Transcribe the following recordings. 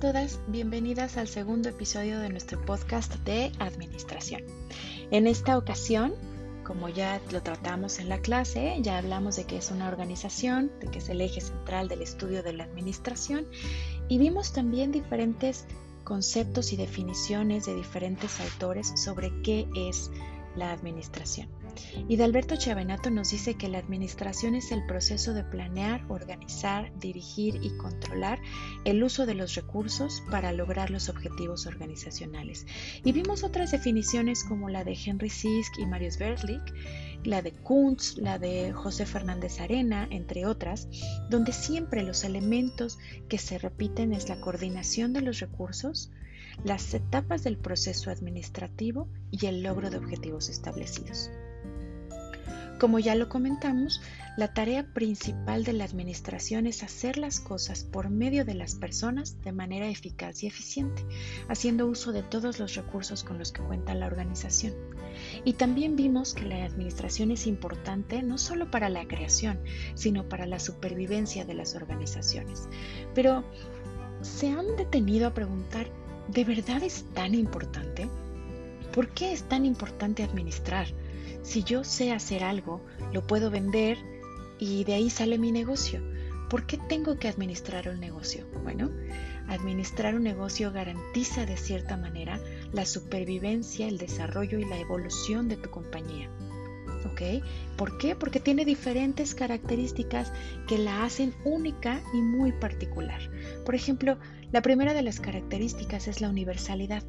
todas, bienvenidas al segundo episodio de nuestro podcast de administración. En esta ocasión, como ya lo tratamos en la clase, ya hablamos de qué es una organización, de que es el eje central del estudio de la administración y vimos también diferentes conceptos y definiciones de diferentes autores sobre qué es la administración. Y de Alberto Chavenato nos dice que la administración es el proceso de planear, organizar, dirigir y controlar el uso de los recursos para lograr los objetivos organizacionales. Y vimos otras definiciones como la de Henry Sisk y Marius Berlich, la de Kuntz, la de José Fernández Arena, entre otras, donde siempre los elementos que se repiten es la coordinación de los recursos, las etapas del proceso administrativo y el logro de objetivos establecidos. Como ya lo comentamos, la tarea principal de la administración es hacer las cosas por medio de las personas de manera eficaz y eficiente, haciendo uso de todos los recursos con los que cuenta la organización. Y también vimos que la administración es importante no solo para la creación, sino para la supervivencia de las organizaciones. Pero, ¿se han detenido a preguntar, ¿de verdad es tan importante? ¿Por qué es tan importante administrar? Si yo sé hacer algo, lo puedo vender y de ahí sale mi negocio. ¿Por qué tengo que administrar un negocio? Bueno, administrar un negocio garantiza de cierta manera la supervivencia, el desarrollo y la evolución de tu compañía. ¿Por qué? Porque tiene diferentes características que la hacen única y muy particular. Por ejemplo, la primera de las características es la universalidad.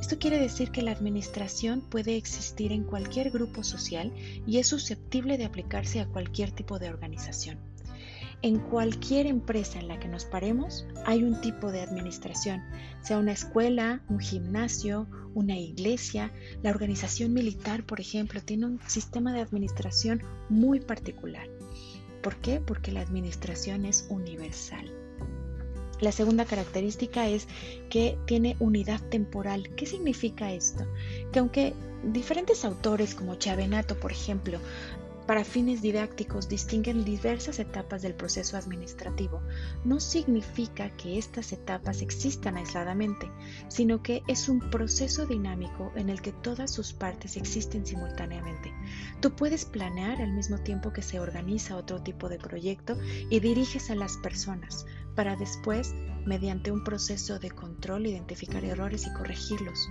Esto quiere decir que la administración puede existir en cualquier grupo social y es susceptible de aplicarse a cualquier tipo de organización. En cualquier empresa en la que nos paremos hay un tipo de administración, sea una escuela, un gimnasio, una iglesia, la organización militar, por ejemplo, tiene un sistema de administración muy particular. ¿Por qué? Porque la administración es universal. La segunda característica es que tiene unidad temporal. ¿Qué significa esto? Que aunque diferentes autores como Chavenato, por ejemplo, para fines didácticos distinguen diversas etapas del proceso administrativo, no significa que estas etapas existan aisladamente, sino que es un proceso dinámico en el que todas sus partes existen simultáneamente. Tú puedes planear al mismo tiempo que se organiza otro tipo de proyecto y diriges a las personas para después, mediante un proceso de control, identificar errores y corregirlos.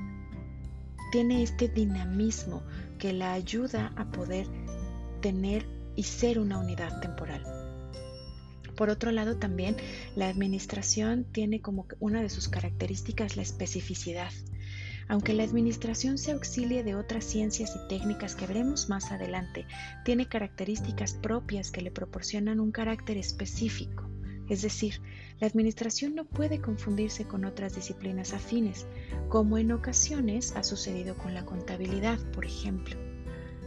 Tiene este dinamismo que la ayuda a poder tener y ser una unidad temporal. Por otro lado, también la administración tiene como una de sus características la especificidad. Aunque la administración se auxilie de otras ciencias y técnicas que veremos más adelante, tiene características propias que le proporcionan un carácter específico. Es decir, la administración no puede confundirse con otras disciplinas afines, como en ocasiones ha sucedido con la contabilidad, por ejemplo.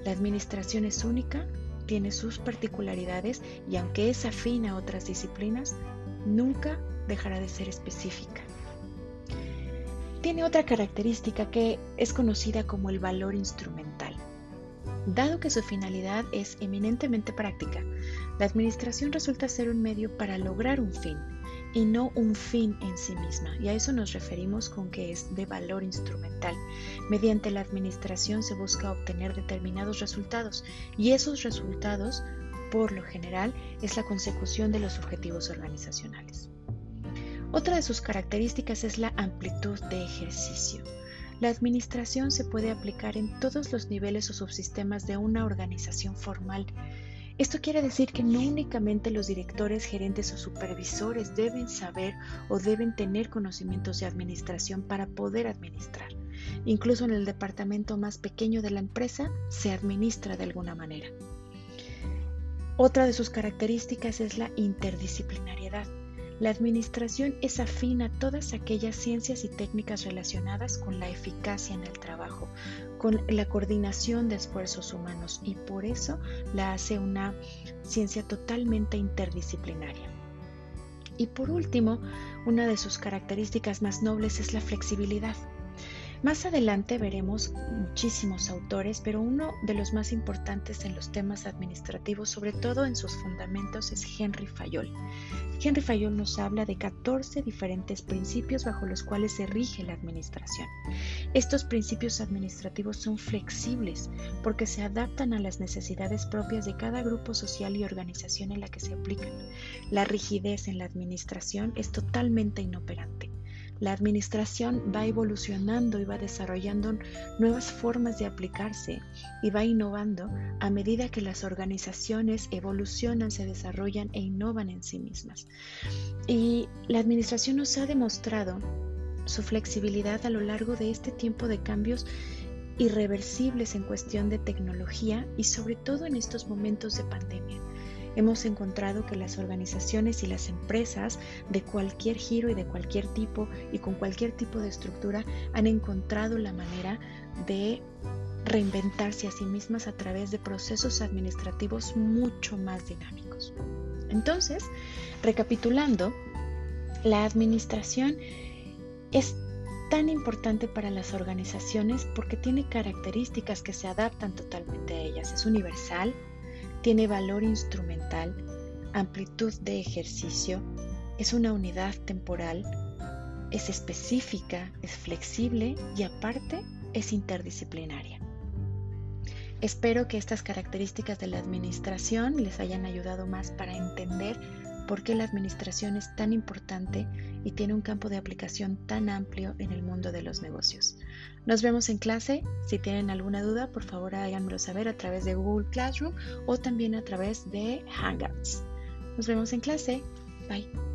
La administración es única, tiene sus particularidades y aunque es afín a otras disciplinas, nunca dejará de ser específica. Tiene otra característica que es conocida como el valor instrumental. Dado que su finalidad es eminentemente práctica, la administración resulta ser un medio para lograr un fin, y no un fin en sí misma. Y a eso nos referimos con que es de valor instrumental. Mediante la administración se busca obtener determinados resultados y esos resultados, por lo general, es la consecución de los objetivos organizacionales. Otra de sus características es la amplitud de ejercicio. La administración se puede aplicar en todos los niveles o subsistemas de una organización formal esto quiere decir que no únicamente los directores, gerentes o supervisores deben saber o deben tener conocimientos de administración para poder administrar. Incluso en el departamento más pequeño de la empresa se administra de alguna manera. Otra de sus características es la interdisciplinariedad. La administración es afín a todas aquellas ciencias y técnicas relacionadas con la eficacia en el trabajo, con la coordinación de esfuerzos humanos y por eso la hace una ciencia totalmente interdisciplinaria. Y por último, una de sus características más nobles es la flexibilidad. Más adelante veremos muchísimos autores, pero uno de los más importantes en los temas administrativos, sobre todo en sus fundamentos, es Henry Fayol. Henry Fayol nos habla de 14 diferentes principios bajo los cuales se rige la administración. Estos principios administrativos son flexibles porque se adaptan a las necesidades propias de cada grupo social y organización en la que se aplican. La rigidez en la administración es totalmente inoperante. La administración va evolucionando y va desarrollando nuevas formas de aplicarse y va innovando a medida que las organizaciones evolucionan, se desarrollan e innovan en sí mismas. Y la administración nos ha demostrado su flexibilidad a lo largo de este tiempo de cambios irreversibles en cuestión de tecnología y sobre todo en estos momentos de pandemia hemos encontrado que las organizaciones y las empresas de cualquier giro y de cualquier tipo y con cualquier tipo de estructura han encontrado la manera de reinventarse a sí mismas a través de procesos administrativos mucho más dinámicos. Entonces, recapitulando, la administración es tan importante para las organizaciones porque tiene características que se adaptan totalmente a ellas. Es universal, tiene valor instrumental, amplitud de ejercicio, es una unidad temporal, es específica, es flexible y aparte es interdisciplinaria. Espero que estas características de la administración les hayan ayudado más para entender por qué la administración es tan importante y tiene un campo de aplicación tan amplio en el mundo de los negocios. Nos vemos en clase. Si tienen alguna duda, por favor háganmelo saber a través de Google Classroom o también a través de Hangouts. Nos vemos en clase. Bye.